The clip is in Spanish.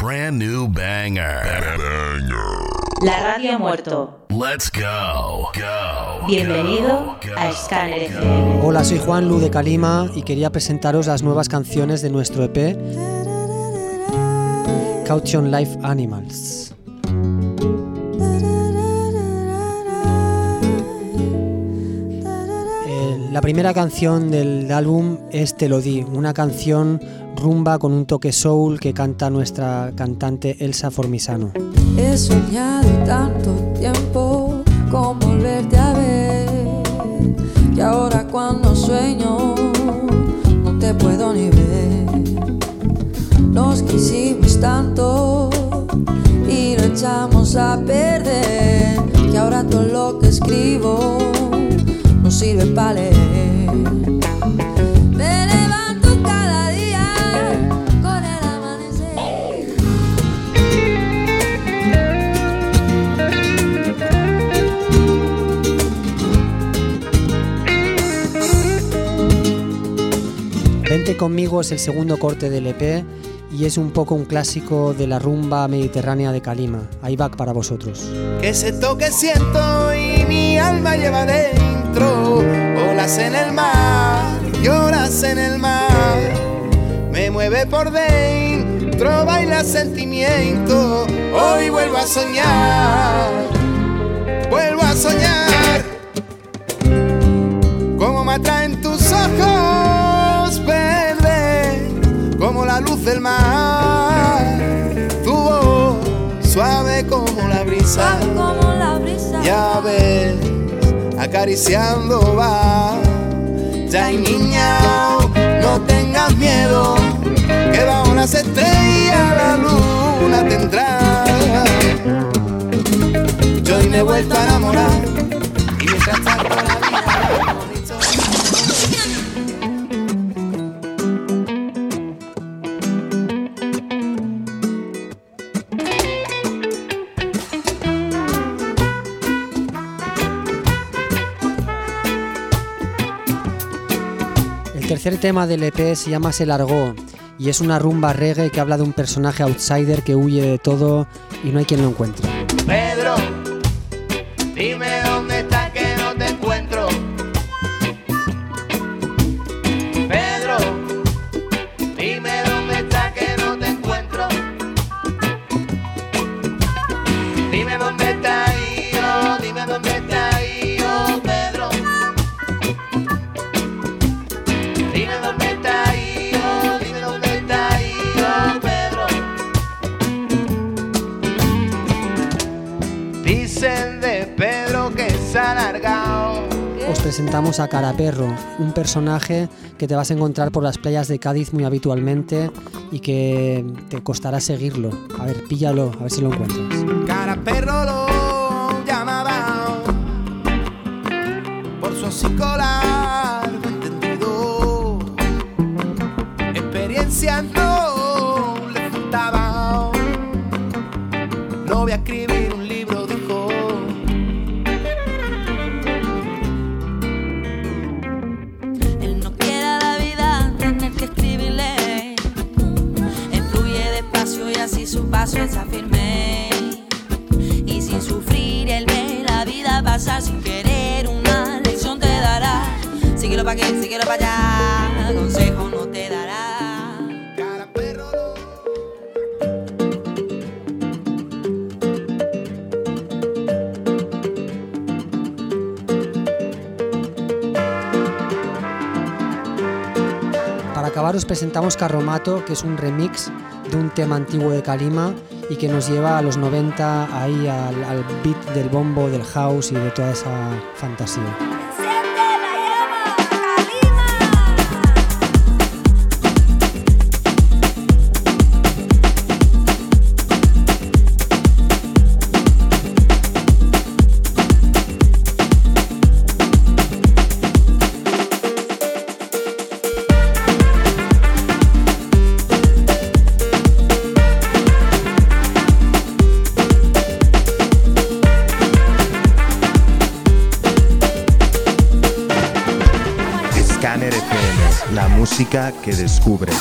brand new banger. La radio ha muerto. Let's go. Go. Bienvenido go, a Scanner FM. Hola, soy Juan Lu de Kalima y quería presentaros las nuevas canciones de nuestro EP Caution Life Animals. Eh, La primera canción del álbum es Te lo di, una canción rumba con un toque soul que canta nuestra cantante Elsa Formisano. He soñado tanto tiempo con volverte a ver que ahora cuando sueño no te puedo ni ver. Nos quisimos tanto y lo echamos a perder que ahora todo lo que escribo no sirve para leer. Conmigo es el segundo corte del EP y es un poco un clásico de la rumba mediterránea de Kalima. Ahí va para vosotros. Que ese toque siento y mi alma lleva dentro. Olas en el mar, lloras en el mar. Me mueve por dentro, baila sentimiento. Hoy vuelvo a soñar, luz del mar. Tu voz suave como la brisa. Como la brisa. Ya ves, acariciando va. Ya hay niña, no tengas miedo, que bajo las estrellas la luna tendrá. Yo hoy me he vuelto a enamorar tercer tema del EP se llama Se largó y es una rumba reggae que habla de un personaje outsider que huye de todo y no hay quien lo encuentre. Pedro, Dicen de Pedro que se ha alargado. Os presentamos a Caraperro, un personaje que te vas a encontrar por las playas de Cádiz muy habitualmente y que te costará seguirlo. A ver, píllalo, a ver si lo encuentras. Cara perro lo llamaba por su hocico largo entendido. Experiencia su paso está firme. Y sin sufrir, él ve la vida pasar sin querer. Una lección te dará. Síguelo pa' aquí, síguelo pa' allá. Acabar os presentamos Carromato, que es un remix de un tema antiguo de Kalima y que nos lleva a los 90 ahí al, al beat del bombo, del house y de toda esa fantasía. La música que descubres.